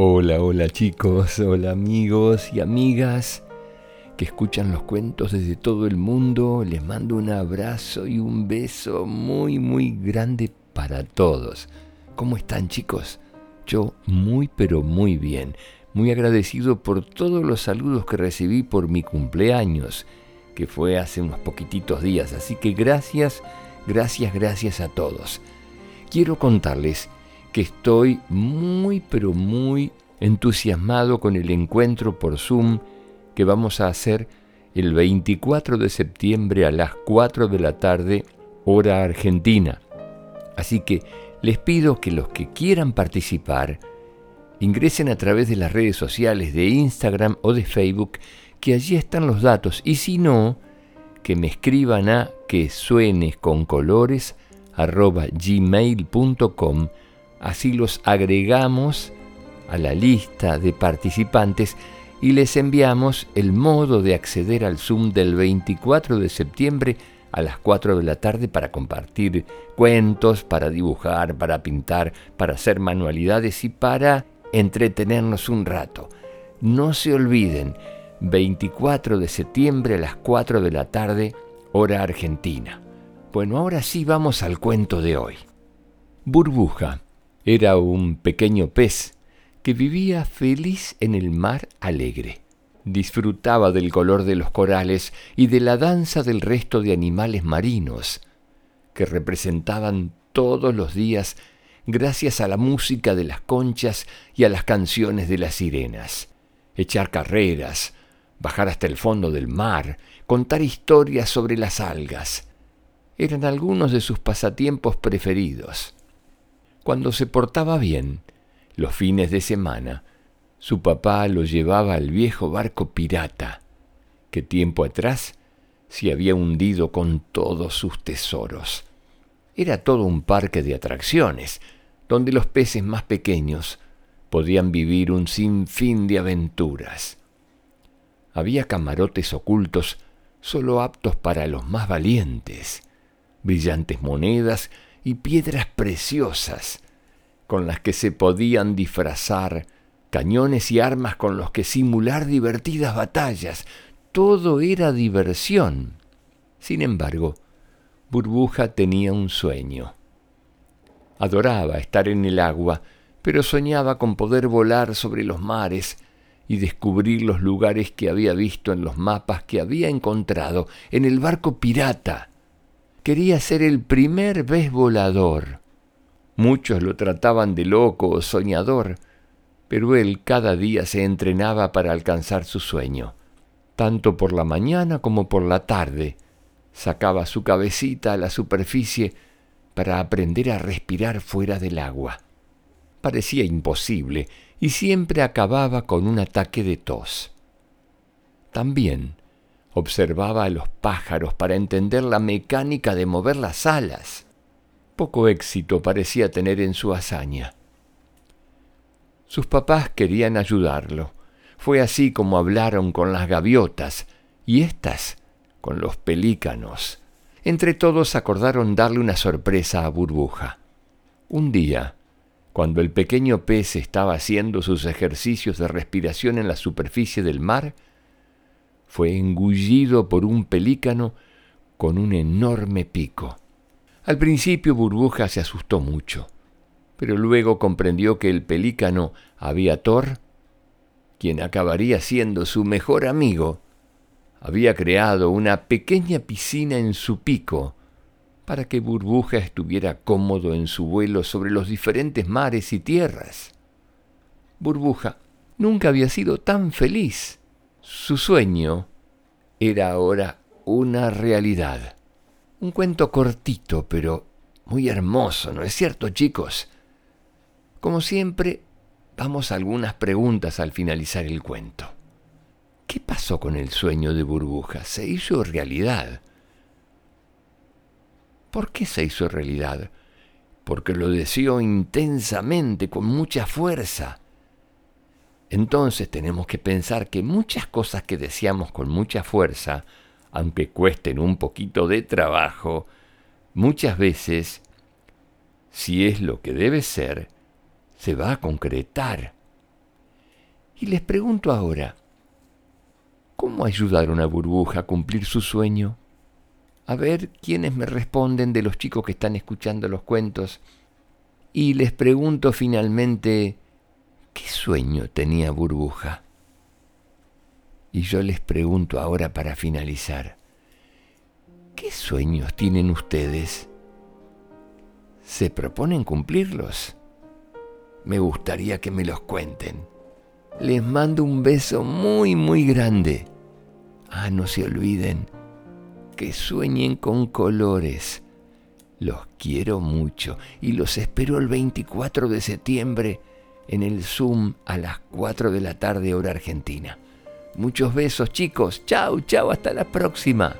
Hola, hola chicos, hola amigos y amigas que escuchan los cuentos desde todo el mundo. Les mando un abrazo y un beso muy, muy grande para todos. ¿Cómo están chicos? Yo muy, pero muy bien. Muy agradecido por todos los saludos que recibí por mi cumpleaños, que fue hace unos poquititos días. Así que gracias, gracias, gracias a todos. Quiero contarles que estoy muy pero muy entusiasmado con el encuentro por Zoom que vamos a hacer el 24 de septiembre a las 4 de la tarde, hora argentina. Así que les pido que los que quieran participar ingresen a través de las redes sociales de Instagram o de Facebook, que allí están los datos, y si no, que me escriban a que suenes con colores gmail.com Así los agregamos a la lista de participantes y les enviamos el modo de acceder al Zoom del 24 de septiembre a las 4 de la tarde para compartir cuentos, para dibujar, para pintar, para hacer manualidades y para entretenernos un rato. No se olviden, 24 de septiembre a las 4 de la tarde, hora argentina. Bueno, ahora sí vamos al cuento de hoy. Burbuja era un pequeño pez que vivía feliz en el mar alegre. Disfrutaba del color de los corales y de la danza del resto de animales marinos, que representaban todos los días gracias a la música de las conchas y a las canciones de las sirenas. Echar carreras, bajar hasta el fondo del mar, contar historias sobre las algas, eran algunos de sus pasatiempos preferidos. Cuando se portaba bien, los fines de semana, su papá lo llevaba al viejo barco pirata, que tiempo atrás se había hundido con todos sus tesoros. Era todo un parque de atracciones, donde los peces más pequeños podían vivir un sinfín de aventuras. Había camarotes ocultos solo aptos para los más valientes, brillantes monedas y piedras preciosas con las que se podían disfrazar, cañones y armas con los que simular divertidas batallas. Todo era diversión. Sin embargo, Burbuja tenía un sueño. Adoraba estar en el agua, pero soñaba con poder volar sobre los mares y descubrir los lugares que había visto en los mapas que había encontrado en el barco pirata quería ser el primer vez volador. Muchos lo trataban de loco o soñador, pero él cada día se entrenaba para alcanzar su sueño. Tanto por la mañana como por la tarde, sacaba su cabecita a la superficie para aprender a respirar fuera del agua. Parecía imposible y siempre acababa con un ataque de tos. También Observaba a los pájaros para entender la mecánica de mover las alas. Poco éxito parecía tener en su hazaña. Sus papás querían ayudarlo. Fue así como hablaron con las gaviotas y éstas con los pelícanos. Entre todos acordaron darle una sorpresa a Burbuja. Un día, cuando el pequeño pez estaba haciendo sus ejercicios de respiración en la superficie del mar, fue engullido por un pelícano con un enorme pico. Al principio Burbuja se asustó mucho, pero luego comprendió que el pelícano Aviator, quien acabaría siendo su mejor amigo, había creado una pequeña piscina en su pico para que Burbuja estuviera cómodo en su vuelo sobre los diferentes mares y tierras. Burbuja nunca había sido tan feliz. Su sueño era ahora una realidad. Un cuento cortito, pero muy hermoso, ¿no es cierto, chicos? Como siempre, vamos a algunas preguntas al finalizar el cuento. ¿Qué pasó con el sueño de burbuja? ¿Se hizo realidad? ¿Por qué se hizo realidad? Porque lo deseó intensamente, con mucha fuerza. Entonces tenemos que pensar que muchas cosas que deseamos con mucha fuerza, aunque cuesten un poquito de trabajo, muchas veces, si es lo que debe ser, se va a concretar. Y les pregunto ahora, ¿cómo ayudar a una burbuja a cumplir su sueño? A ver quiénes me responden de los chicos que están escuchando los cuentos. Y les pregunto finalmente, ¿qué sueño tenía burbuja? Y yo les pregunto ahora para finalizar, ¿qué sueños tienen ustedes? ¿Se proponen cumplirlos? Me gustaría que me los cuenten. Les mando un beso muy, muy grande. Ah, no se olviden, que sueñen con colores. Los quiero mucho y los espero el 24 de septiembre en el Zoom a las 4 de la tarde hora argentina. Muchos besos chicos. Chao, chao, hasta la próxima.